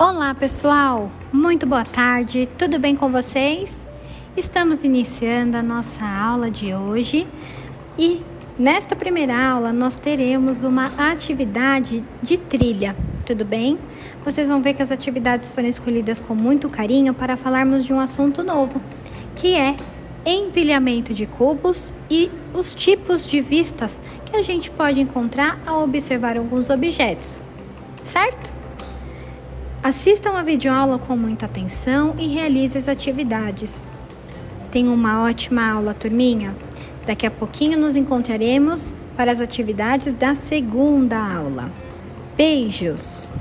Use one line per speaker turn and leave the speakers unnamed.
Olá, pessoal! Muito boa tarde, tudo bem com vocês? Estamos iniciando a nossa aula de hoje e nesta primeira aula nós teremos uma atividade de trilha, tudo bem? Vocês vão ver que as atividades foram escolhidas com muito carinho para falarmos de um assunto novo, que é empilhamento de cubos e os tipos de vistas que a gente pode encontrar ao observar alguns objetos, certo? Assistam a videoaula com muita atenção e realize as atividades. Tenham uma ótima aula, turminha. Daqui a pouquinho nos encontraremos para as atividades da segunda aula. Beijos!